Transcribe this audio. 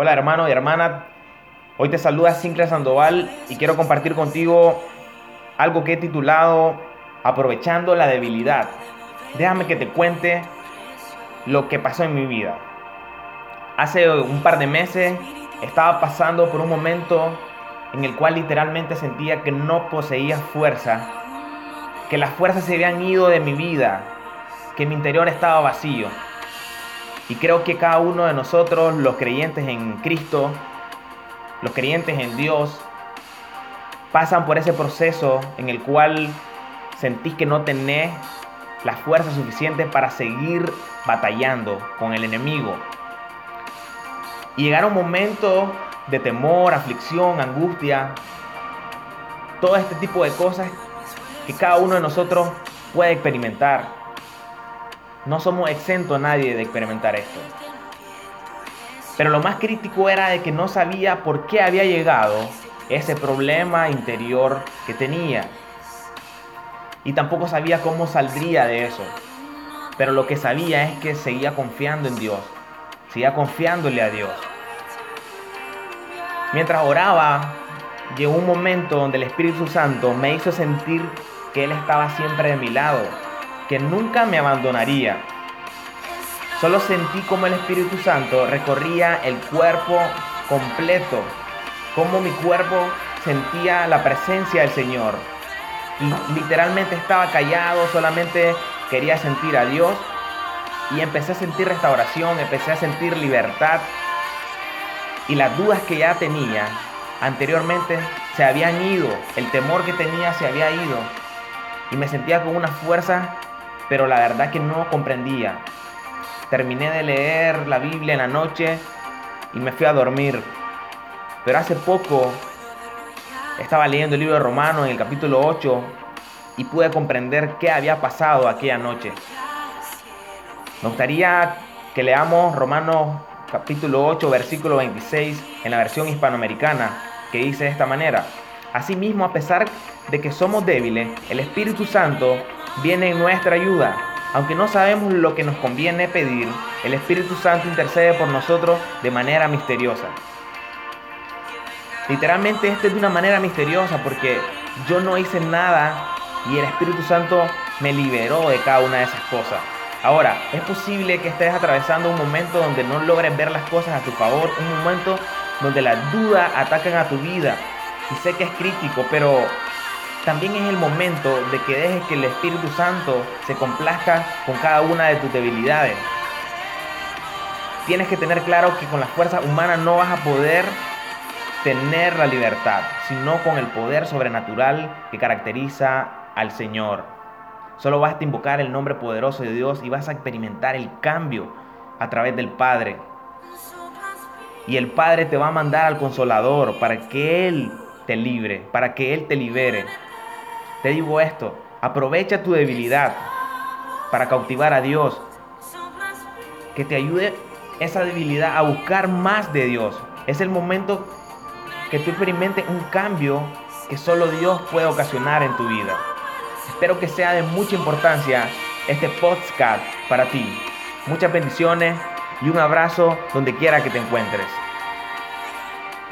Hola hermano y hermana, hoy te saluda Sinclair Sandoval y quiero compartir contigo algo que he titulado Aprovechando la debilidad. Déjame que te cuente lo que pasó en mi vida. Hace un par de meses estaba pasando por un momento en el cual literalmente sentía que no poseía fuerza, que las fuerzas se habían ido de mi vida, que mi interior estaba vacío. Y creo que cada uno de nosotros, los creyentes en Cristo, los creyentes en Dios, pasan por ese proceso en el cual sentís que no tenés la fuerza suficiente para seguir batallando con el enemigo. Y llegar a un momento de temor, aflicción, angustia, todo este tipo de cosas que cada uno de nosotros puede experimentar. No somos exentos a nadie de experimentar esto. Pero lo más crítico era de que no sabía por qué había llegado ese problema interior que tenía. Y tampoco sabía cómo saldría de eso. Pero lo que sabía es que seguía confiando en Dios. Seguía confiándole a Dios. Mientras oraba, llegó un momento donde el Espíritu Santo me hizo sentir que Él estaba siempre de mi lado que nunca me abandonaría. Solo sentí como el Espíritu Santo recorría el cuerpo completo, como mi cuerpo sentía la presencia del Señor. Y literalmente estaba callado, solamente quería sentir a Dios y empecé a sentir restauración, empecé a sentir libertad. Y las dudas que ya tenía anteriormente se habían ido, el temor que tenía se había ido. Y me sentía con una fuerza pero la verdad que no comprendía. Terminé de leer la Biblia en la noche y me fui a dormir. Pero hace poco estaba leyendo el libro de Romanos en el capítulo 8 y pude comprender qué había pasado aquella noche. Me gustaría que leamos Romanos capítulo 8, versículo 26 en la versión hispanoamericana, que dice de esta manera. Asimismo, a pesar de que somos débiles, el Espíritu Santo viene en nuestra ayuda. Aunque no sabemos lo que nos conviene pedir, el Espíritu Santo intercede por nosotros de manera misteriosa. Literalmente esto es de una manera misteriosa porque yo no hice nada y el Espíritu Santo me liberó de cada una de esas cosas. Ahora, es posible que estés atravesando un momento donde no logres ver las cosas a tu favor, un momento donde las dudas atacan a tu vida. Y sé que es crítico, pero también es el momento de que dejes que el Espíritu Santo se complazca con cada una de tus debilidades. Tienes que tener claro que con la fuerza humana no vas a poder tener la libertad, sino con el poder sobrenatural que caracteriza al Señor. Solo vas a invocar el nombre poderoso de Dios y vas a experimentar el cambio a través del Padre. Y el Padre te va a mandar al consolador para que Él te libre, para que Él te libere. Te digo esto, aprovecha tu debilidad para cautivar a Dios. Que te ayude esa debilidad a buscar más de Dios. Es el momento que tú experimentes un cambio que solo Dios puede ocasionar en tu vida. Espero que sea de mucha importancia este podcast para ti. Muchas bendiciones y un abrazo donde quiera que te encuentres.